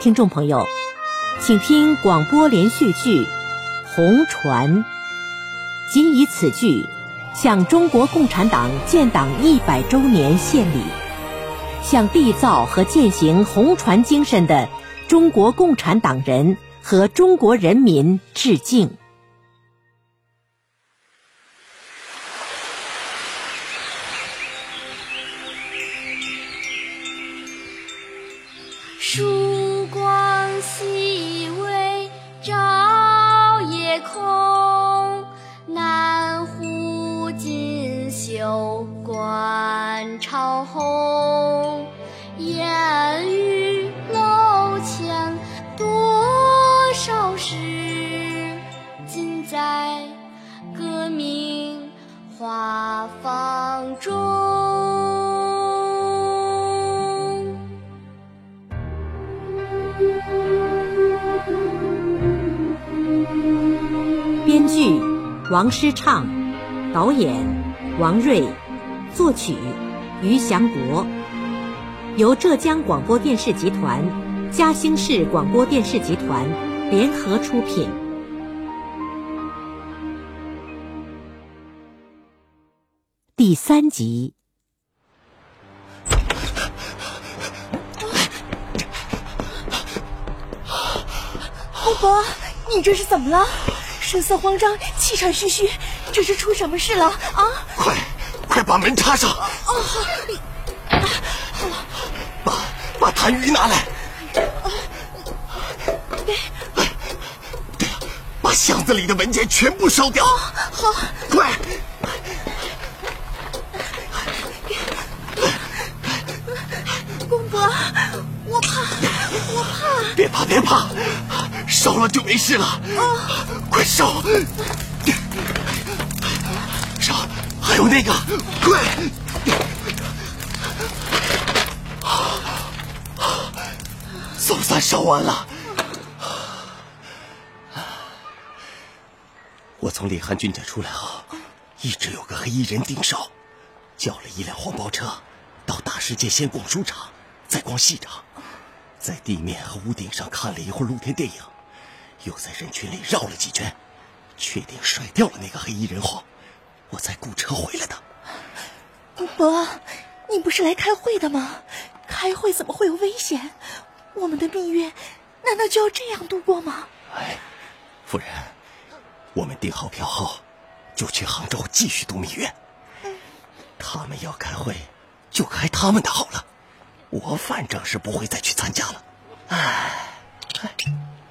听众朋友，请听广播连续剧《红船》，谨以此剧向中国共产党建党一百周年献礼，向缔造和践行红船精神的中国共产党人和中国人民致敬。观潮红。烟雨楼前多少事，尽在革命花房中。编剧王诗畅，导演王瑞，作曲于祥国，由浙江广播电视集团、嘉兴市广播电视集团联合出品。第三集。公伯，你这是怎么了？神色慌张，气喘吁吁，这是出什么事了啊？快，快把门插上！哦，好。把把痰盂拿来。对。对了，把箱子里的文件全部烧掉。好。快。公伯，我怕，我怕。别怕，别怕，烧了就没事了。啊！快！烧！还有那个，快！总算烧完了。我从李汉军家出来后，一直有个黑衣人盯梢，叫了一辆黄包车，到大世界先逛书场，再逛戏场，在地面和屋顶上看了一会儿露天电影。又在人群里绕了几圈，确定甩掉了那个黑衣人后，我才雇车回来的。公伯，你不是来开会的吗？开会怎么会有危险？我们的蜜月难道就要这样度过吗？哎，夫人，我们订好票后就去杭州继续度蜜月。他们要开会，就开他们的好了。我反正是不会再去参加了。哎，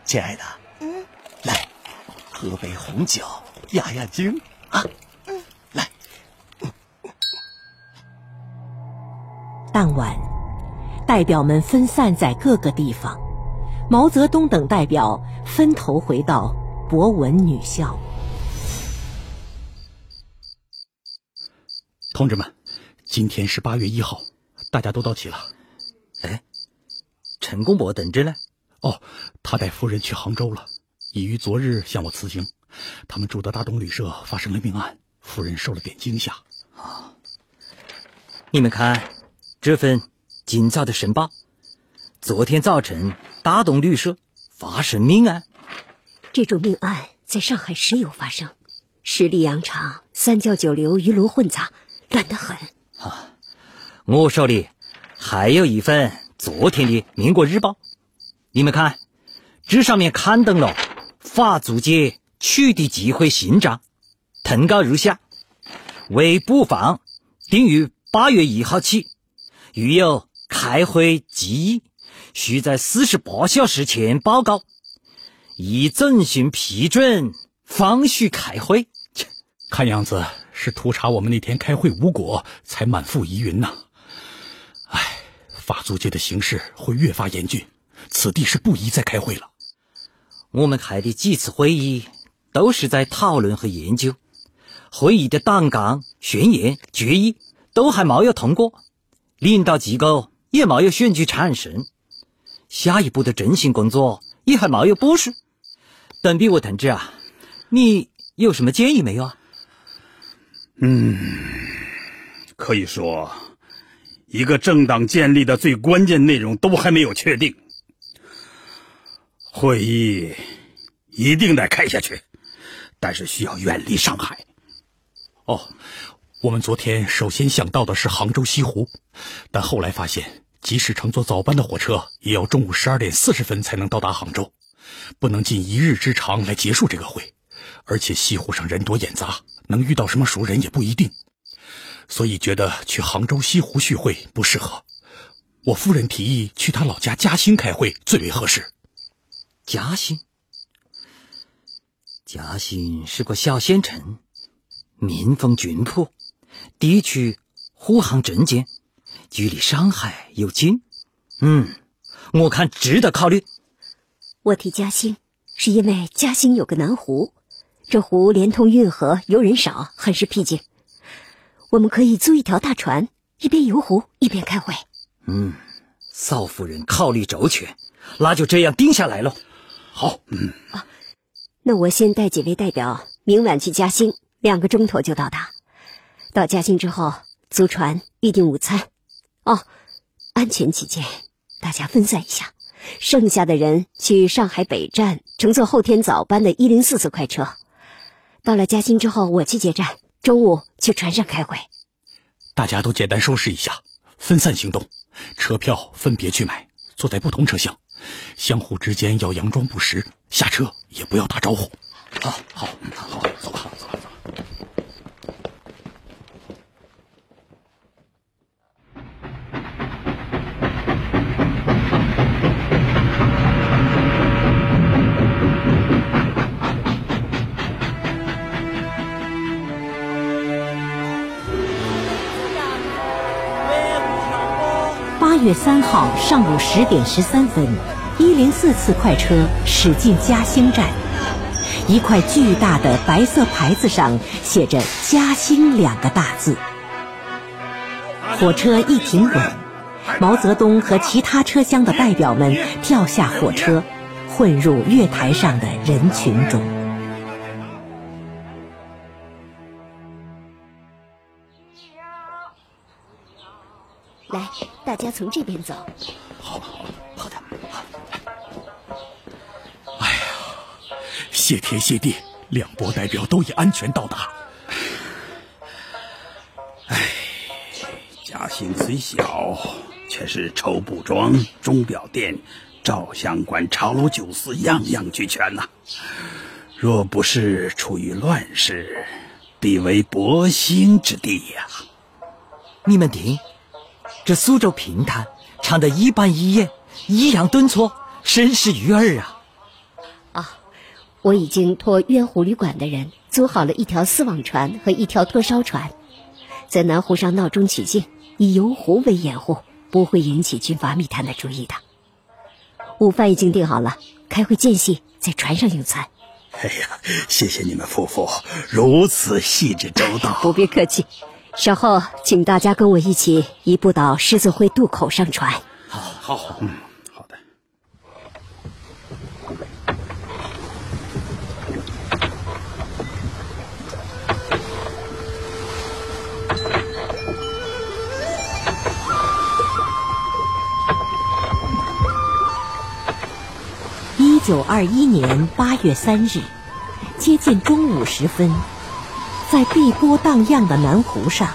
亲爱的。嗯来，喝杯红酒压压惊啊！当晚，代表们分散在各个地方，毛泽东等代表分头回到博文女校。同志们，今天是八月一号，大家都到齐了。哎，陈公博等着呢。哦，他带夫人去杭州了。已于昨日向我辞行，他们住的大东旅社发生了命案，夫人受了点惊吓。啊，你们看这份今早的申报，昨天早晨大东旅社发生命案。这种命案在上海时有发生，十里洋场、三教九流鱼龙混杂，乱得很。啊，我手里还有一份昨天的《民国日报》，你们看，这上面刊登了。法租界取缔集会新章，誊告如下：为布防，定于八月一号起，遇有开会集议，需在四十八小时前报告，已遵循批准方许开会。看样子是图查我们那天开会无果，才满腹疑云呐。唉，法租界的形势会越发严峻，此地是不宜再开会了。我们开的几次会议都是在讨论和研究，会议的党纲、宣言、决议都还没有通过，领导机构也没有选举产生，下一步的振兴工作也还没有部署。邓比武同志啊，你有什么建议没有啊？嗯，可以说，一个政党建立的最关键内容都还没有确定。会议一定得开下去，但是需要远离上海。哦，我们昨天首先想到的是杭州西湖，但后来发现，即使乘坐早班的火车，也要中午十二点四十分才能到达杭州，不能尽一日之长来结束这个会。而且西湖上人多眼杂，能遇到什么熟人也不一定，所以觉得去杭州西湖叙会不适合。我夫人提议去他老家嘉兴开会最为合适。嘉兴，嘉兴是个小县城，民风淳朴，地区沪杭镇间，距离上海又近。嗯，我看值得考虑。我提嘉兴，是因为嘉兴有个南湖，这湖连通运河，游人少，很是僻静。我们可以租一条大船，一边游湖一边开会。嗯，嫂夫人考虑周全，那就这样定下来了。好，嗯啊，那我先带几位代表，明晚去嘉兴，两个钟头就到达。到嘉兴之后，租船预订午餐。哦，安全起见，大家分散一下，剩下的人去上海北站乘坐后天早班的一零四次快车。到了嘉兴之后，我去接站，中午去船上开会。大家都简单收拾一下，分散行动，车票分别去买，坐在不同车厢。相互之间要佯装不识，下车也不要打招呼。好，好，好，走吧，走吧，月三号上午十点十三分，一零四次快车驶进嘉兴站，一块巨大的白色牌子上写着“嘉兴”两个大字。火车一停稳，毛泽东和其他车厢的代表们跳下火车，混入月台上的人群中。大家从这边走。好，好，好的。哎呀，谢天谢地，两拨代表都已安全到达。哎，嘉兴虽小，却是绸布庄、钟表店、照相馆、茶楼酒肆样样俱全呐。若不是处于乱世，必为博兴之地呀。你们听。这苏州评弹唱得一板一眼，抑扬顿挫，甚是悦耳啊！啊，我已经托渊湖旅馆的人租好了一条丝网船和一条拖烧船，在南湖上闹中取静，以游湖为掩护，不会引起军阀密探的注意的。午饭已经订好了，开会间隙在船上用餐。哎呀，谢谢你们夫妇如此细致周到。不必客气。稍后，请大家跟我一起移步到狮子会渡口上船。好，好，好，嗯，好的。一九二一年八月三日，接近中午时分。在碧波荡漾的南湖上，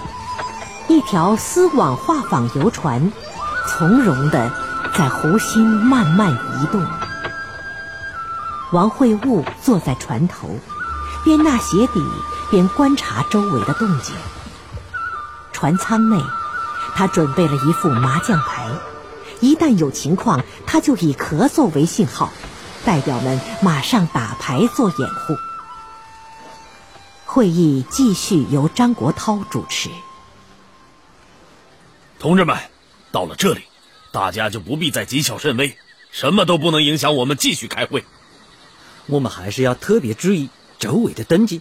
一条丝网画舫游船从容地在湖心慢慢移动。王会悟坐在船头，边纳鞋底边观察周围的动静。船舱内，他准备了一副麻将牌，一旦有情况，他就以咳嗽为信号，代表们马上打牌做掩护。会议继续由张国焘主持。同志们，到了这里，大家就不必再谨小慎微，什么都不能影响我们继续开会。我们还是要特别注意周围的登记，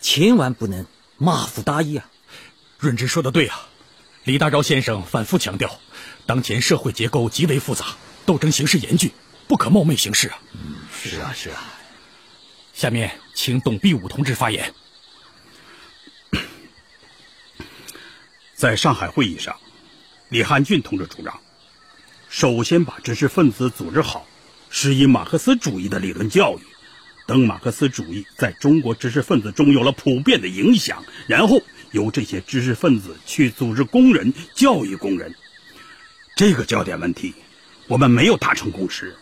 千万不能马虎大意啊！润之说的对啊，李大钊先生反复强调，当前社会结构极为复杂，斗争形势严峻，不可冒昧行事啊。是啊，是啊。下面请董必武同志发言。在上海会议上，李汉俊同志主张，首先把知识分子组织好，是以马克思主义的理论教育。等马克思主义在中国知识分子中有了普遍的影响，然后由这些知识分子去组织工人、教育工人。这个焦点问题，我们没有达成共识，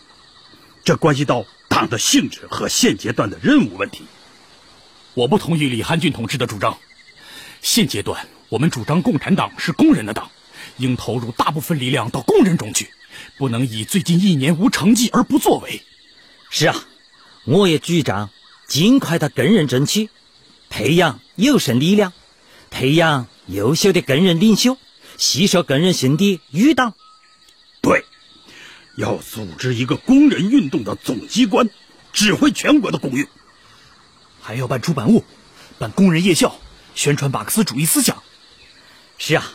这关系到党的性质和现阶段的任务问题。我不同意李汉俊同志的主张。现阶段，我们主张共产党是工人的党，应投入大部分力量到工人中去，不能以最近一年无成绩而不作为。是啊。我也主张尽快的工人争取，培养有生力量，培养优秀的工人领袖，吸收工人心的余党。对，要组织一个工人运动的总机关，指挥全国的工运，还要办出版物，办工人夜校，宣传马克思主义思想。是啊，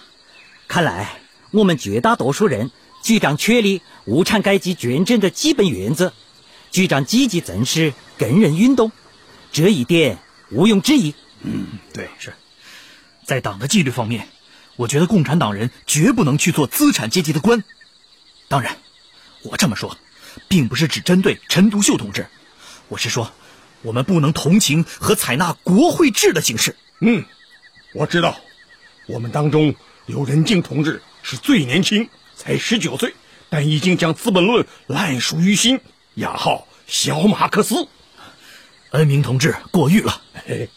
看来我们绝大多数人主张确立无产阶级专政的基本原则。主张积极重视工人运动，这一点毋庸置疑。嗯，对，是在党的纪律方面，我觉得共产党人绝不能去做资产阶级的官。当然，我这么说，并不是只针对陈独秀同志，我是说，我们不能同情和采纳国会制的形式。嗯，我知道，我们当中刘仁静同志是最年轻，才十九岁，但已经将《资本论》烂熟于心。雅号小马克思，恩明同志过誉了。嘿，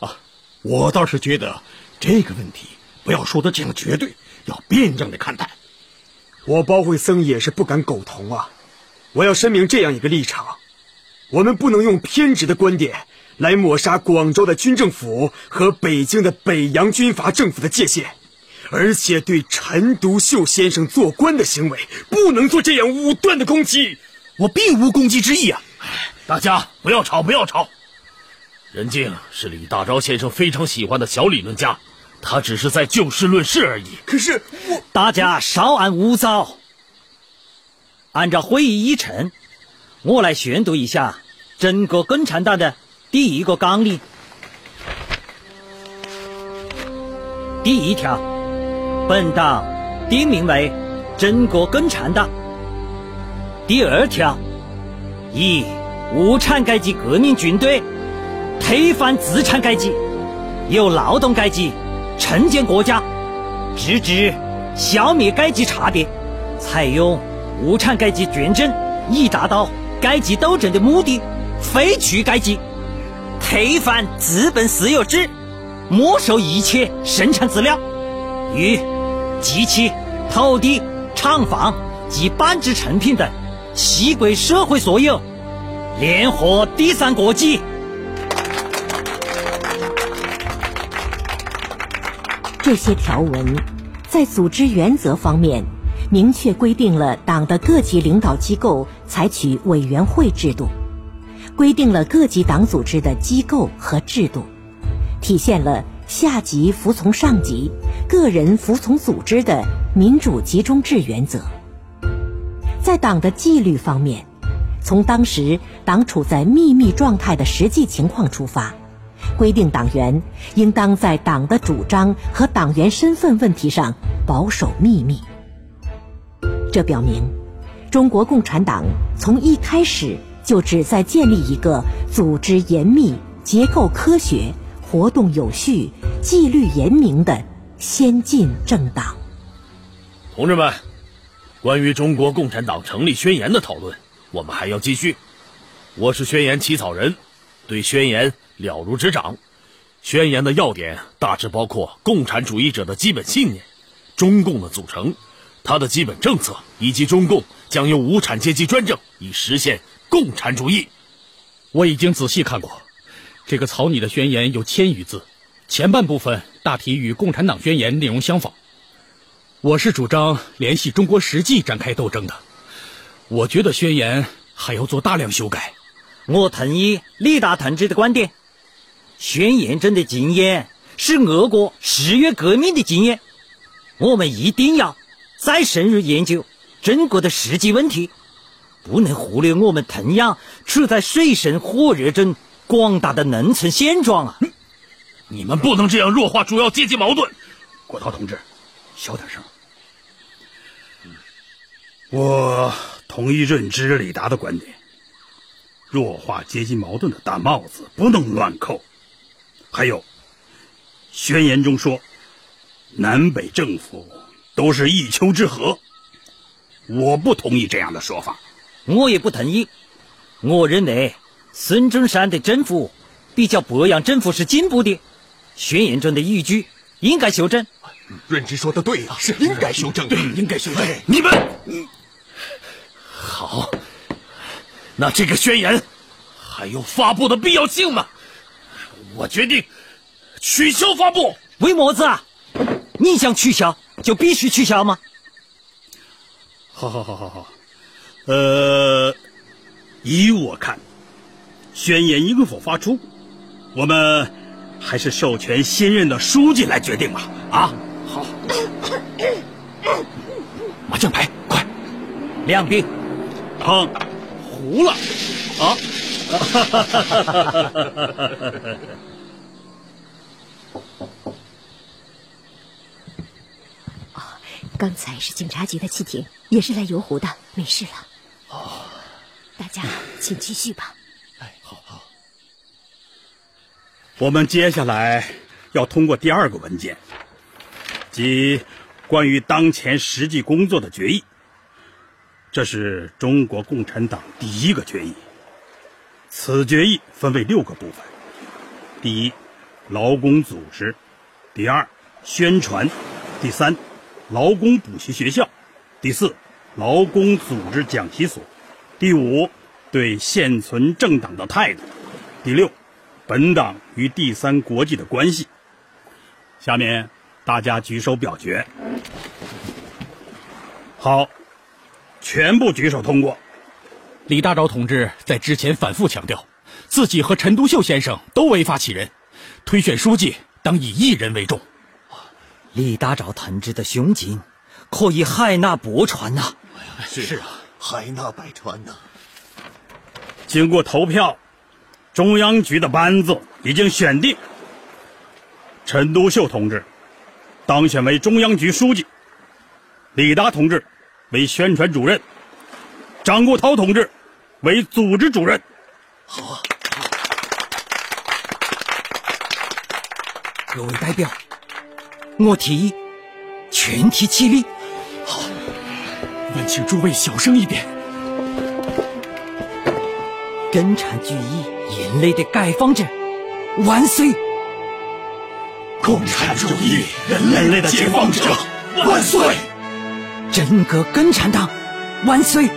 啊，我倒是觉得这个问题不要说的这样绝对，要辩证的看待。我包惠僧也是不敢苟同啊！我要声明这样一个立场：我们不能用偏执的观点来抹杀广州的军政府和北京的北洋军阀政府的界限，而且对陈独秀先生做官的行为不能做这样武断的攻击。我并无攻击之意啊！大家不要吵，不要吵。任静是李大钊先生非常喜欢的小理论家，他只是在就事论事而已。可是我，大家稍安勿躁。按照会议议程，我来宣读一下整个共产党的第一个纲领。第一条，本党定名为中国共产党。第二条，以无产阶级革命军队推翻资产阶级，由劳动阶级重建国家，直至消灭阶级差别，采用无产阶级专政，以达到阶级斗争的目的，废除阶级，推翻资本私有制，没收一切生产资料，与机器、土地、厂房及半制成品等。系归社会所有，联合第三国际。这些条文在组织原则方面明确规定了党的各级领导机构采取委员会制度，规定了各级党组织的机构和制度，体现了下级服从上级、个人服从组织的民主集中制原则。在党的纪律方面，从当时党处在秘密状态的实际情况出发，规定党员应当在党的主张和党员身份问题上保守秘密。这表明，中国共产党从一开始就旨在建立一个组织严密、结构科学、活动有序、纪律严明的先进政党。同志们。关于中国共产党成立宣言的讨论，我们还要继续。我是宣言起草人，对宣言了如指掌。宣言的要点大致包括共产主义者的基本信念、中共的组成、它的基本政策，以及中共将由无产阶级专政以实现共产主义。我已经仔细看过，这个草拟的宣言有千余字，前半部分大体与共产党宣言内容相仿。我是主张联系中国实际展开斗争的，我觉得宣言还要做大量修改。我同意李大同志的观点，宣言中的经验是俄国十月革命的经验，我们一定要再深入研究中国的实际问题，不能忽略我们同样处在水深火热中广大的农村现状啊！你们不能这样弱化主要阶级矛盾，国涛同志。小点声。我同意认知李达的观点，弱化阶级矛盾的大帽子不能乱扣。还有，宣言中说，南北政府都是一丘之貉，我不同意这样的说法。我也不同意。我认为孙中山的政府比较北洋政府是进步的，宣言中的语句应该修正。润之说的对啊，是应该修正，对，应该修正。你们，好，那这个宣言还有发布的必要性吗？我决定取消发布。为么子啊？你想取消就必须取消吗？好好好好好，呃，依我看，宣言应否发出，我们还是授权新任的书记来决定吧。啊。好，麻将牌，快，亮兵，碰，胡了，啊！哈哈哈哈哈哈哦，刚才是警察局的汽艇，也是来游湖的，没事了。哦，大家请继续吧。哎，好好。我们接下来要通过第二个文件。即关于当前实际工作的决议，这是中国共产党第一个决议。此决议分为六个部分：第一，劳工组织；第二，宣传；第三，劳工补习学校；第四，劳工组织讲习所；第五，对现存政党的态度；第六，本党与第三国际的关系。下面。大家举手表决，好，全部举手通过。李大钊同志在之前反复强调，自己和陈独秀先生都违法起人，推选书记当以一人为重。李大钊同志的胸襟可以海纳百川呐！是啊，海纳百川呐。经过投票，中央局的班子已经选定，陈独秀同志。当选为中央局书记，李达同志为宣传主任，张国焘同志为组织主任。好啊！各位代表，我提议全体起立。好，问请诸位小声一点。根产主义人类的解放者，万岁！共产主义人类的解放者，万岁！整个共产党，万岁！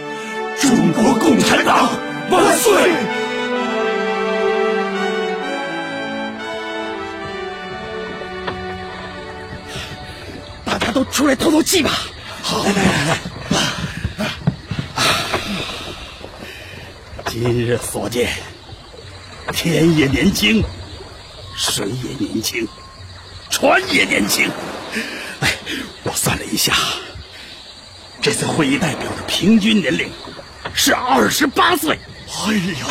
中国共产党，万岁！大家都出来透透气吧！好，来来来来！今日所见，天也年轻，水也年轻。船也年轻，哎，我算了一下，这次会议代表的平均年龄是二十八岁。哎呀，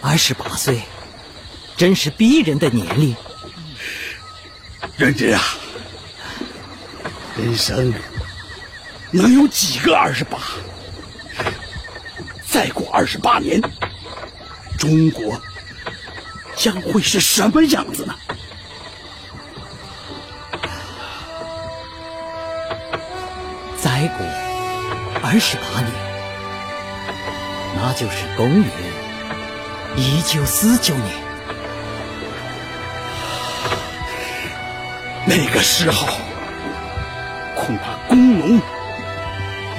二十八岁，真是逼人的年龄。任之啊，人生能有几个二十八？再过二十八年，中国将会是什么样子呢？再过二十八年，那就是公元一九四九年。那个时候，恐怕工农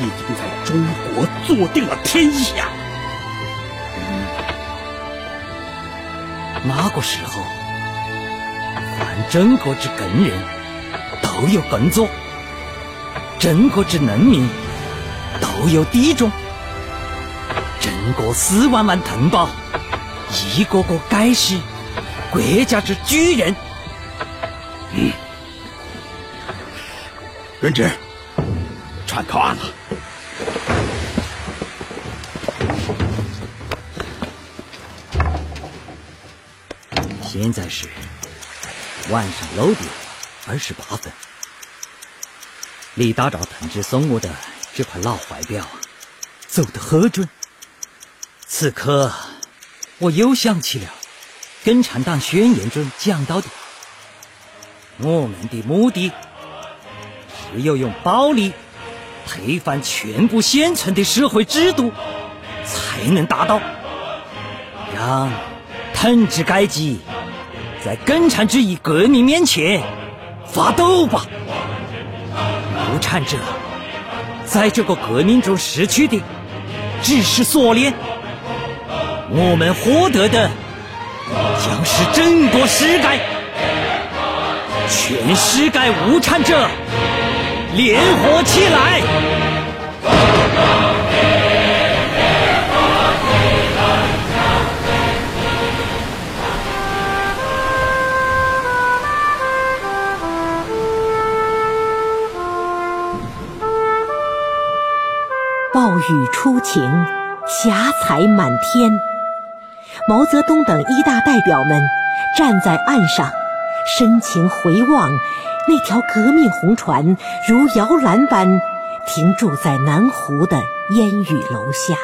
已经在中国坐定了天下。那个时候，凡中国之根人都有工作。中国之农民都有地种，中国四万万同胞一个个该是国家之巨人。嗯，润之，船靠岸了。现在是晚上六点二十八分。李大钊同志送我的这块老怀表，走得何准。此刻，我又想起了共产党宣言中讲到的：我们的目的，只有用暴力推翻全部现存的社会制度，才能达到让统治阶级在共产主义革命面前发抖吧。无产者在这个革命中失去的只是锁链，我们获得的将是整个世界，全世界无产者联合起来。暴雨初晴，霞彩满天。毛泽东等一大代表们站在岸上，深情回望那条革命红船，如摇篮般停驻在南湖的烟雨楼下。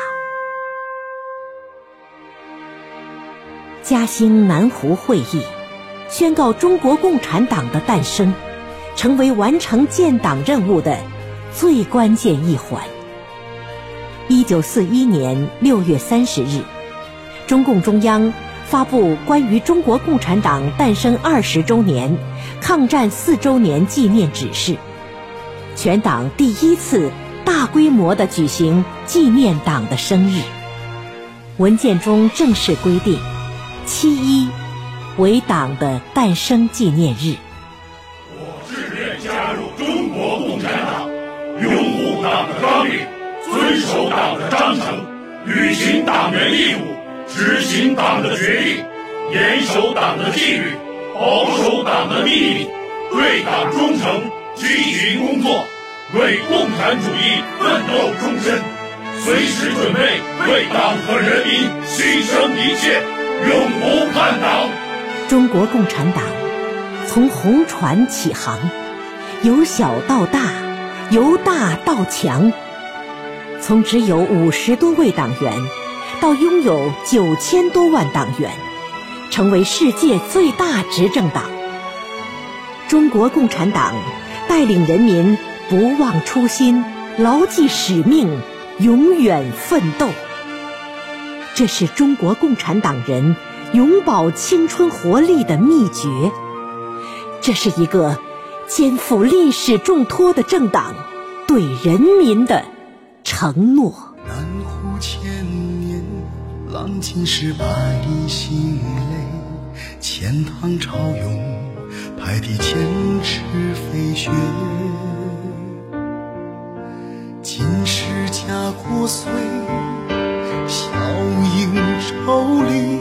嘉兴南湖会议宣告中国共产党的诞生，成为完成建党任务的最关键一环。一九四一年六月三十日，中共中央发布关于中国共产党诞生二十周年、抗战四周年纪念指示，全党第一次大规模的举行纪念党的生日。文件中正式规定，七一为党的诞生纪念日。我志愿加入中国共产党，拥护党的纲领。遵守党的章程，履行党员义务，执行党的决定，严守党的纪律，保守党的秘密，对党忠诚，积极工作，为共产主义奋斗终身，随时准备为党和人民牺牲一切，永不叛党。中国共产党从红船起航，由小到大，由大到强。从只有五十多位党员，到拥有九千多万党员，成为世界最大执政党。中国共产党带领人民不忘初心，牢记使命，永远奋斗。这是中国共产党人永葆青春活力的秘诀。这是一个肩负历史重托的政党对人民的。承诺。南湖千年，浪尽是百姓泪。钱塘潮涌，排地千尺飞雪。今世家国岁，笑迎愁离。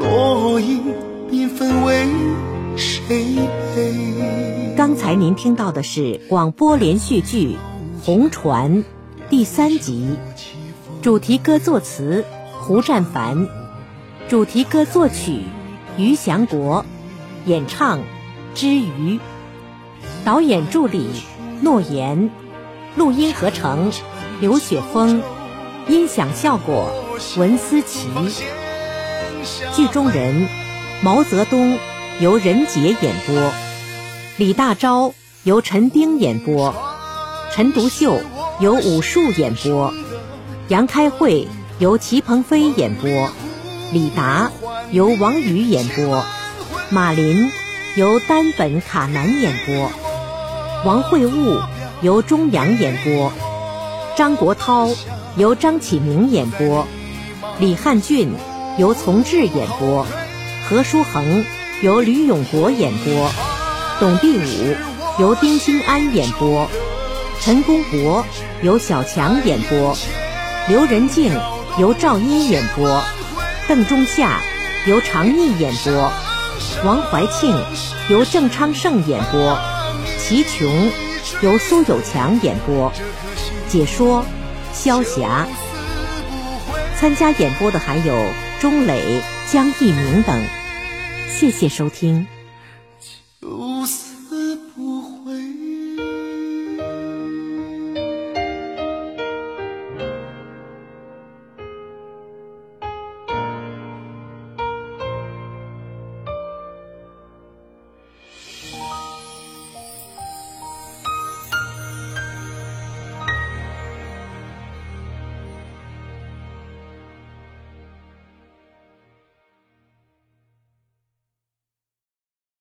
落英缤纷为谁悲？刚才您听到的是广播连续剧《红船》。第三集，主题歌作词胡占凡，主题歌作曲于祥国，演唱之余，导演助理诺言，录音合成刘雪峰，音响效果文思琪，剧中人毛泽东由任杰演播，李大钊由陈丁演播，陈独秀。由武术演播，杨开慧由齐鹏飞演播，李达由王宇演播，马林由丹本卡南演播，王慧悟由钟阳演播，张国焘由张启明演播，李汉俊由从志演播，何书恒由吕永国演播，董必武由丁兴安演播。陈公博由小强演播，刘仁静由赵一演播，邓中夏由常毅演播，王怀庆由郑昌盛演播，齐琼由苏有强演播，解说萧霞。参加演播的还有钟磊、江一鸣等。谢谢收听。